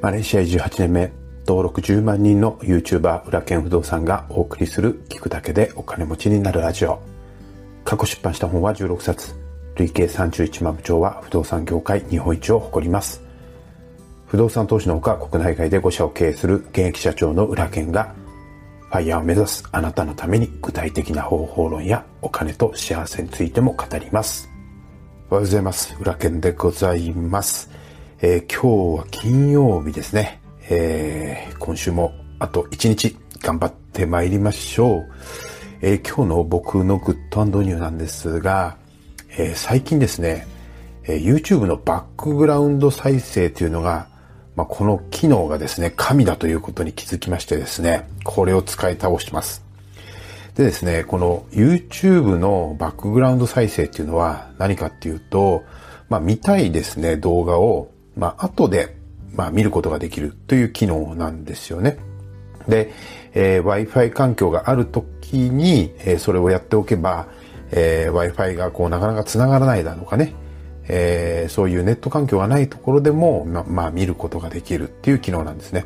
マレーシア移住8年目、登録10万人の YouTuber 裏剣不動産がお送りする聞くだけでお金持ちになるラジオ。過去出版した本は16冊。累計31万部長は不動産業界日本一を誇ります。不動産投資のほか国内外で5社を経営する現役社長の裏剣がファイヤーを目指すあなたのために具体的な方法論やお金と幸せについても語ります。おはようございます。裏剣でございます。えー、今日は金曜日ですね。えー、今週もあと1日頑張って参りましょう。えー、今日の僕のグッドニューなんですが、え最近ですね、え YouTube のバックグラウンド再生というのがまあ、この機能がですね、神だということに気づきましてですね、これを使い倒します。でですね、この YouTube のバックグラウンド再生っていうのは何かっていうと、まあ、見たいですね、動画を、まあ、後で、まあ、見ることができるという機能なんですよね。で、えー、Wi-Fi 環境がある時に、えー、それをやっておけば、えー、Wi-Fi がこうなかなか繋がらないだとかね、えー、そういうネット環境がないところでも、ま、まあ見ることができるっていう機能なんですね。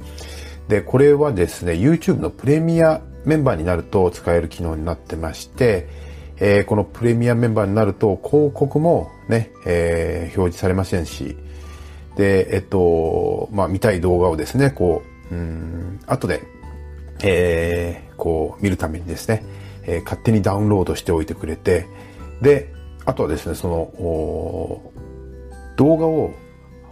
で、これはですね、YouTube のプレミアメンバーになると使える機能になってまして、えー、このプレミアメンバーになると広告もね、えー、表示されませんし、で、えっと、まあ見たい動画をですね、こう、うん、後で、えー、こう見るためにですね、えー、勝手にダウンロードしておいてくれて、で、あとはですね、その、動画を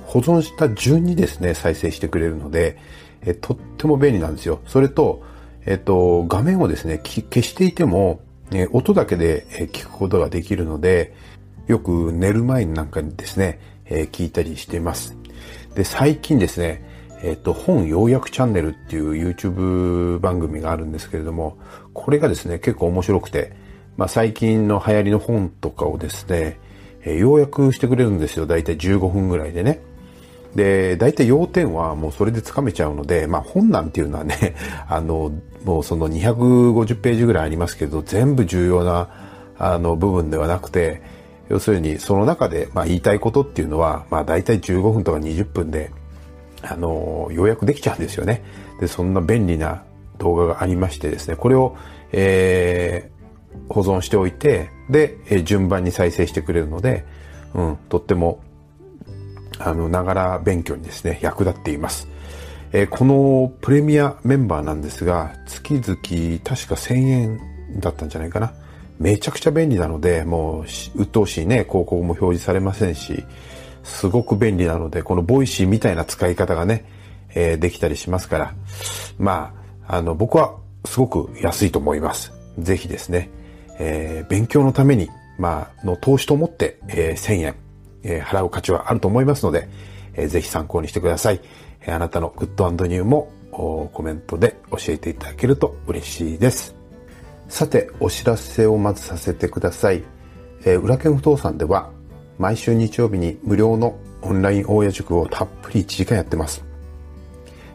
保存した順にですね、再生してくれるので、えとっても便利なんですよ。それと、えっと、画面をですね、消していても、え音だけで聞くことができるので、よく寝る前になんかにですね、え聞いたりしてます。で、最近ですね、えっと、本要約チャンネルっていう YouTube 番組があるんですけれども、これがですね、結構面白くて、まあ、最近の流行りの本とかをですね、えー、要約してくれるんですよ。だいたい15分ぐらいでね。で、大体要点はもうそれでつかめちゃうので、まあ本なんていうのはね、あの、もうその250ページぐらいありますけど、全部重要な、あの、部分ではなくて、要するにその中で、まあ言いたいことっていうのは、まあ大体15分とか20分で、あの、要約できちゃうんですよね。で、そんな便利な動画がありましてですね、これを、えー、保存しておいて、で、え順番に再生してくれるので、うん、とっても、あの、ながら勉強にですね、役立っています。えー、このプレミアメンバーなんですが、月々確か1000円だったんじゃないかな。めちゃくちゃ便利なので、もう、鬱陶しいね、広告も表示されませんし、すごく便利なので、この Voicy みたいな使い方がね、えー、できたりしますから、まあ、あの、僕はすごく安いと思います。ぜひですね、えー、勉強のために、まあ、の投資と思って、えー、1000円、えー、払う価値はあると思いますので、えー、ぜひ参考にしてください。えー、あなたのグッドニューもコメントで教えていただけると嬉しいです。さて、お知らせをまずさせてください。えー、裏剣不動産では、毎週日曜日に無料のオンライン大家塾をたっぷり1時間やってます。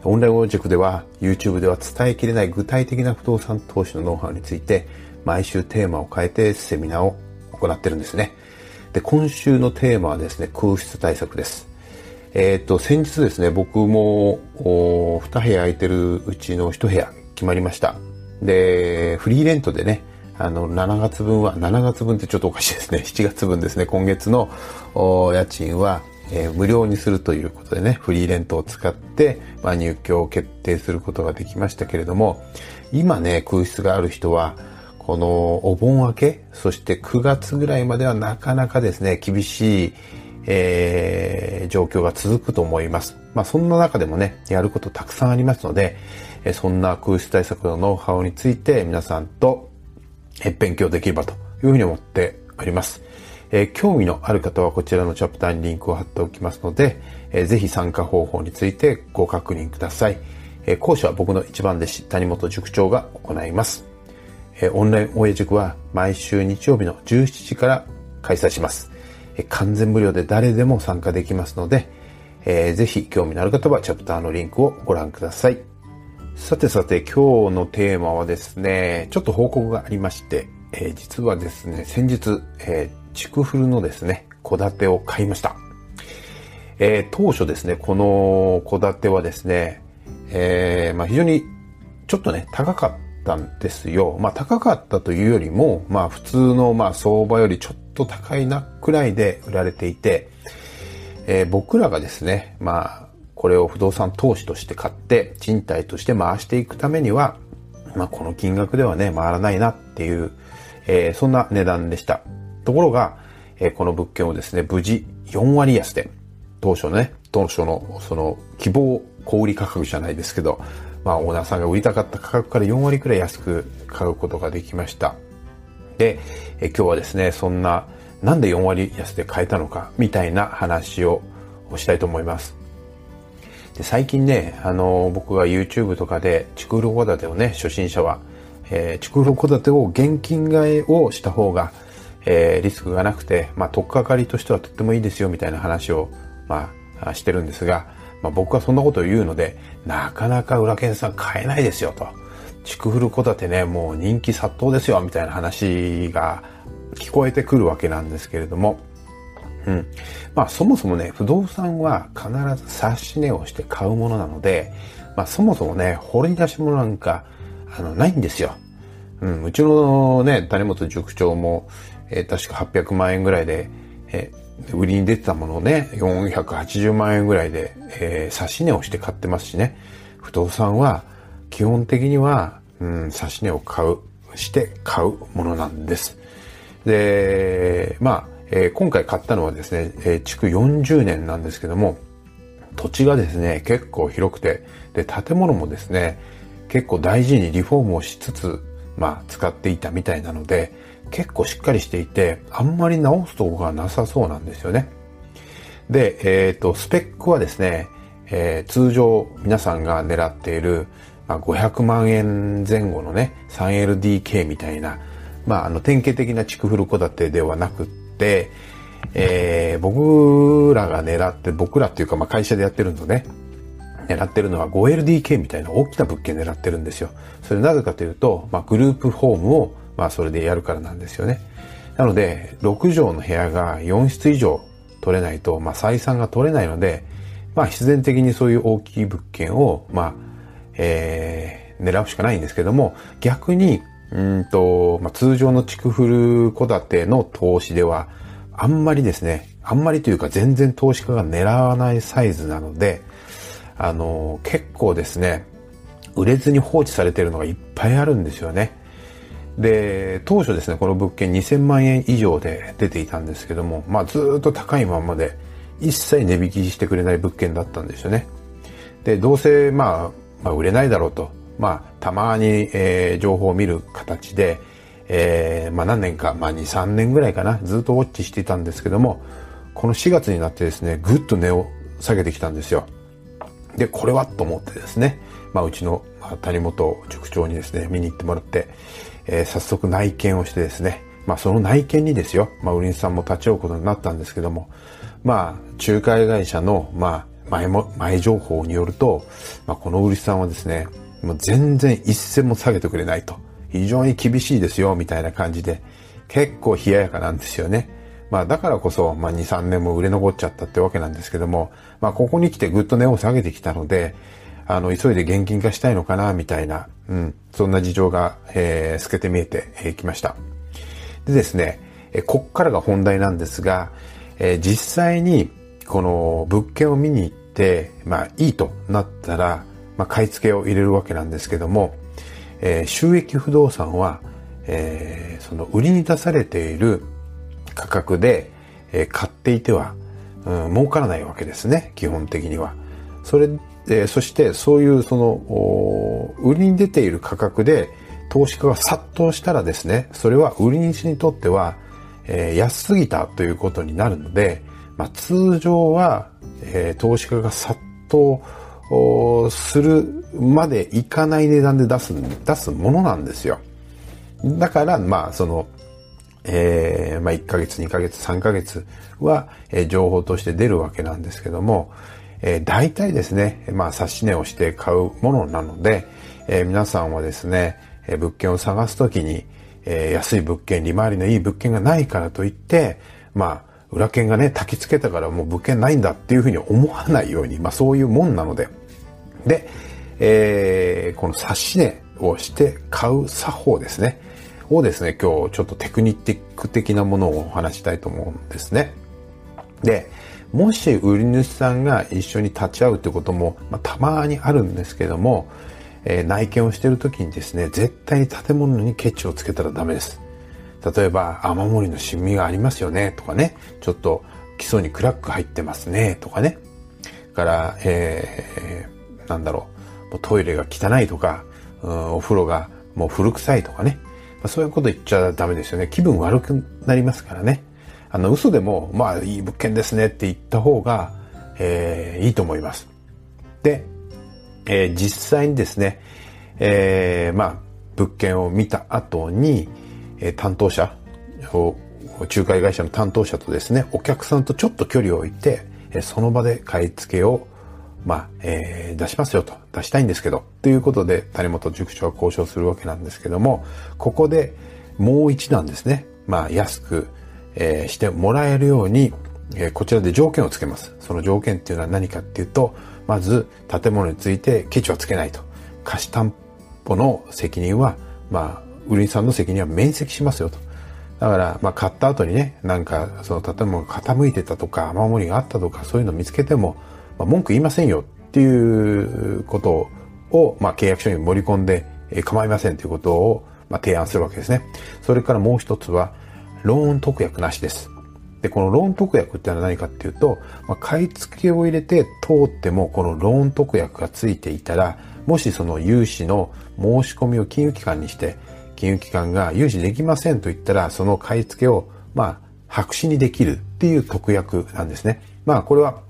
オンライン大家塾では YouTube では伝えきれない具体的な不動産投資のノウハウについて毎週テーマを変えてセミナーを行ってるんですね。で、今週のテーマはですね、空室対策です。えっ、と、先日ですね、僕も2部屋空いてるうちの1部屋決まりました。で、フリーレントでね、あの、7月分は、7月分ってちょっとおかしいですね。7月分ですね、今月の家賃は、えー、無料にするということでね、フリーレントを使って、まあ、入居を決定することができましたけれども、今ね、空室がある人は、このお盆明け、そして9月ぐらいまではなかなかですね、厳しい、えー、状況が続くと思います。まあそんな中でもね、やることたくさんありますので、そんな空室対策のノウハウについて皆さんと勉強できればというふうに思っております。え、興味のある方はこちらのチャプターにリンクを貼っておきますので、えー、ぜひ参加方法についてご確認ください。え、講師は僕の一番弟子、谷本塾長が行います。えオンライン応援塾は毎週日曜日の17時から開催します。え完全無料で誰でも参加できますので、えー、ぜひ興味のある方はチャプターのリンクをご覧ください。さてさて今日のテーマはですね、ちょっと報告がありまして、えー、実はですね、先日、えー、チクフルのですね、戸建てを買いました。えー、当初ですね、この戸建てはですね、えー、まあ、非常にちょっとね、高かったんですよ。まあ、高かったというよりも、まあ、普通のまあ相場よりちょっと高いなくらいで売られていて、えー、僕らがですね、まあ、これを不動産投資として買って賃貸として回していくためには、まあ、この金額ではね、回らないなっていう、えー、そんな値段でした。ところが、えー、この物件をですね、無事4割安で、当初ね、当初のその希望小売価格じゃないですけど、まあオーナーさんが売りたかった価格から4割くらい安く買うことができました。で、え今日はですね、そんな、なんで4割安で買えたのか、みたいな話をしたいと思います。で最近ね、あの、僕が YouTube とかで、築古戸建てをね、初心者は、えー、築古戸建てを現金買いをした方が、えー、リスクがなくて、まあ、取っかかりとしてはとってもいいですよ、みたいな話を、まあ、してるんですが、まあ、僕はそんなことを言うので、なかなか裏剣さん買えないですよ、と。築古戸建てね、もう人気殺到ですよ、みたいな話が聞こえてくるわけなんですけれども、うん。まあそもそもね、不動産は必ず察し値をして買うものなので、まあそもそもね、掘り出し物なんか、あの、ないんですよ。うん、うちのね、谷本塾長も、えー、確か800万円ぐらいで、えー、売りに出てたものをね、480万円ぐらいで、えー、差し値をして買ってますしね。不動産は、基本的には、うん、差し値を買う、して買うものなんです。で、まあ、えー、今回買ったのはですね、え、築40年なんですけども、土地がですね、結構広くて、で、建物もですね、結構大事にリフォームをしつつ、まあ、使っていたみたいなので、結構しっかりしていて、あんまり直すとこがなさそうなんですよね。で、えっ、ー、と、スペックはですね、えー、通常皆さんが狙っている、まあ、500万円前後のね、3LDK みたいな、まあ、あの、典型的な築古戸建てではなく、えー、僕らが狙って、僕らっていうか、まあ、会社でやってるのね、狙ってるのは 5LDK みたいな大きな物件狙ってるんですよ。それなぜかというと、まあ、グループホームを、まあ、それでやるからなんですよね。なので、6畳の部屋が4室以上取れないと、まあ、採算が取れないので、まあ、必然的にそういう大きい物件を、まあ、えー、狙うしかないんですけども、逆に、うんと、まあ、通常の築古戸建ての投資では、あんまりですね、あんまりというか全然投資家が狙わないサイズなので、あの、結構ですね、売れずに放置されているのがいっぱいあるんですよね。で、当初ですね、この物件2000万円以上で出ていたんですけども、まあずっと高いままで、一切値引きしてくれない物件だったんですよね。で、どうせ、まあ、まあ、売れないだろうと。まあ、たまに、えー、情報を見る形で、えー、まあ何年か、まあ2、3年ぐらいかな、ずっとウォッチしていたんですけども、この4月になってですね、ぐっと値を下げてきたんですよ。で、これはと思ってですね、まあうちの谷本塾長にですね、見に行ってもらって、えー、早速内見をしてですね、まあその内見にですよ、まあ売り主さんも立ち会うことになったんですけども、まあ仲介会社の、まあ前も、前情報によると、まあこの売り主さんはですね、もう全然一銭も下げてくれないと。非常に厳しいですよ、みたいな感じで、結構冷ややかなんですよね。まあだからこそ、まあ2、3年も売れ残っちゃったってわけなんですけども、まあここに来てぐっと値を下げてきたので、あの、急いで現金化したいのかな、みたいな、うん、そんな事情が、えー、透けて見えてき、ました。でですね、え、こっからが本題なんですが、えー、実際に、この物件を見に行って、まあいいとなったら、まあ買い付けを入れるわけなんですけども、えー、収益不動産は、えー、その売りに出されている価格で、えー、買っていては、うん、儲からないわけですね、基本的には。それ、えー、そしてそういうその、売りに出ている価格で投資家が殺到したらですね、それは売り主にとっては、えー、安すぎたということになるので、まあ、通常は、えー、投資家が殺到するまでいかない値段で出す、出すものなんですよ。だから、まあ、その、えー、まあ、1ヶ月、2ヶ月、3ヶ月は、えー、情報として出るわけなんですけども、えー、大体ですね、まあ、差し値をして買うものなので、えー、皆さんはですね、えー、物件を探すときに、えー、安い物件、利回りのいい物件がないからといって、まあ、裏剣がね、焚き付けたからもう物件ないんだっていうふうに思わないように、まあそういうもんなので。で、えー、この差し値をして買う作法ですね。をですね、今日ちょっとテクニック的なものをお話したいと思うんですね。で、もし売り主さんが一緒に立ち会うってことも、まあ、たまにあるんですけども、えー、内見をしてる時にですね、絶対に建物にケチをつけたらダメです。例えば、雨漏りのシミがありますよね、とかね、ちょっと基礎にクラック入ってますね、とかね。から、えー、なんだろう、トイレが汚いとか、お風呂がもう古臭いとかね。そういうこと言っちゃダメですよね。気分悪くなりますからね。あの、嘘でも、まあ、いい物件ですねって言った方が、えー、いいと思います。で、えー、実際にですね、えー、まあ、物件を見た後に、え担当者を仲介会社の担当者とですねお客さんとちょっと距離を置いてえその場で買い付けをまあ、えー、出しますよと、出したいんですけど、ということで、谷本塾長は交渉するわけなんですけども、ここでもう一段ですね、まあ、安く、えー、してもらえるように、えー、こちらで条件をつけます。その条件っていうのは何かっていうと、まず、建物についてケチはつけないと。貸し担保の責任は、まあ、売りさんの責任は免責しますよと。だから、まあ、買った後にね、なんか、その建物が傾いてたとか、雨漏りがあったとか、そういうのを見つけても、まあ、文句言いませんよっていうことを、まあ、契約書に盛り込んで、えー、構いませんということを、まあ、提案するわけですね。それからもう一つは、ローン特約なしです。で、このローン特約ってのは何かっていうと、まあ、買い付けを入れて通っても、このローン特約がついていたら、もしその融資の申し込みを金融機関にして、金融機関が融資できませんと言ったら、その買い付けを、まあ、白紙にできるっていう特約なんですね。まあ、これは、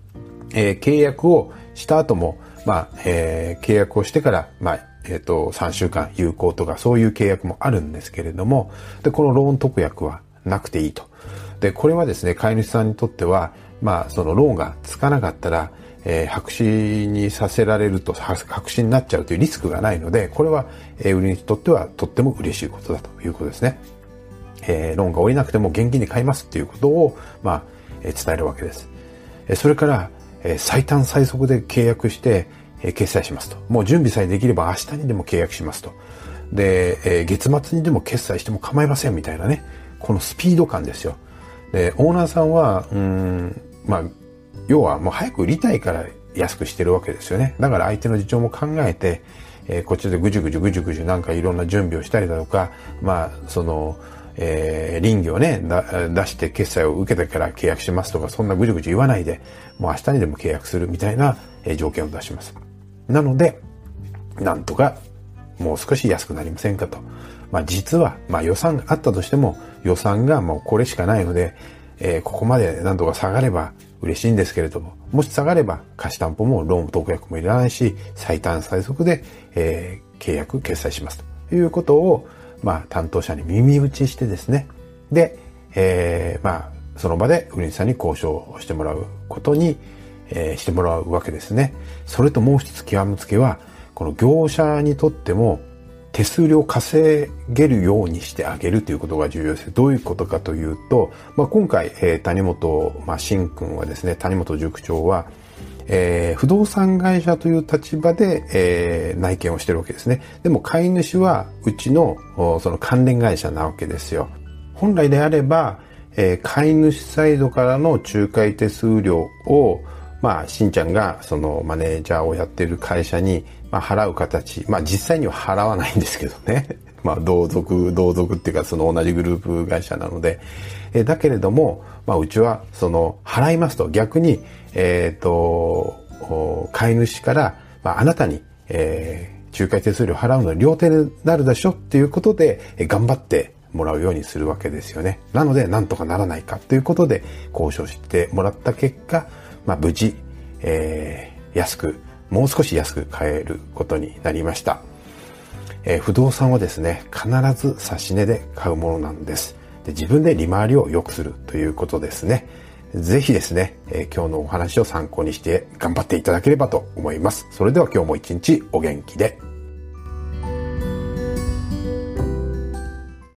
えー、契約をした後も、まあ、えー、契約をしてから、まあ、えっ、ー、と、3週間有効とか、そういう契約もあるんですけれども、で、このローン特約はなくていいと。で、これはですね、買い主さんにとっては、まあ、そのローンがつかなかったら、えー、白紙にさせられると白紙になっちゃうというリスクがないので、これは、えー、売りにとってはとっても嬉しいことだということですね。えー、ローンが下りなくても現金で買いますっていうことを、まあ、えー、伝えるわけです。えー、それから、えー、最短最速で契約して、えー、決済しますと。もう準備さえできれば明日にでも契約しますと。で、えー、月末にでも決済しても構いませんみたいなね。このスピード感ですよ。で、オーナーさんは、うん、まあ、要はもう早く売りたいから安くしてるわけですよね。だから相手の事情も考えて、えー、こっちでぐじゅぐじゅぐじゅぐじゅなんかいろんな準備をしたりだとか、まあ、その、えー、臨機をね、出して決済を受けてから契約しますとか、そんなぐじゅぐじゅ言わないで、もう明日にでも契約するみたいな、えー、条件を出します。なので、なんとかもう少し安くなりませんかと。まあ実は、まあ予算があったとしても、予算がもうこれしかないので、えー、ここまで何とか下がれば嬉しいんですけれども、もし下がれば貸し担保もローン特約もいらないし、最短最速で、えー、契約、決済しますということを、まあ、担当者に耳打ちしてですね、で、えー、まあ、その場で売り主さんに交渉をしてもらうことに、えー、してもらうわけですね。それともう一つ極めつけは、この業者にとっても、手数料稼げるようにしてあげるということが重要です。どういうことかというと、まあ、今回、えー、谷本、まあ、新君はですね、谷本塾長は、えー、不動産会社という立場で、えー、内見をしてるわけですね。でも買い主はうちのその関連会社なわけですよ。本来であれば、えー、買い主サイドからの仲介手数料を、まあ、しんちゃんがそのマネージャーをやってる会社に、まあ、払う形。まあ、実際には払わないんですけどね。まあ、同族、同族っていうか、その同じグループ会社なので。えだけれども、まあ、うちは、その、払いますと、逆に、えっ、ー、と、買い主から、まあ、あなたに、えー、仲介手数料払うのに両手になるでしょっていうことで、え頑張ってもらうようにするわけですよね。なので、なんとかならないかということで、交渉してもらった結果、まあ、無事、えー、安く、もう少し安く買えることになりました。えー、不動産はですね、必ず差し値で買うものなんです。で自分で利回りを良くするということですね。ぜひですね、えー、今日のお話を参考にして頑張っていただければと思います。それでは今日も一日お元気で。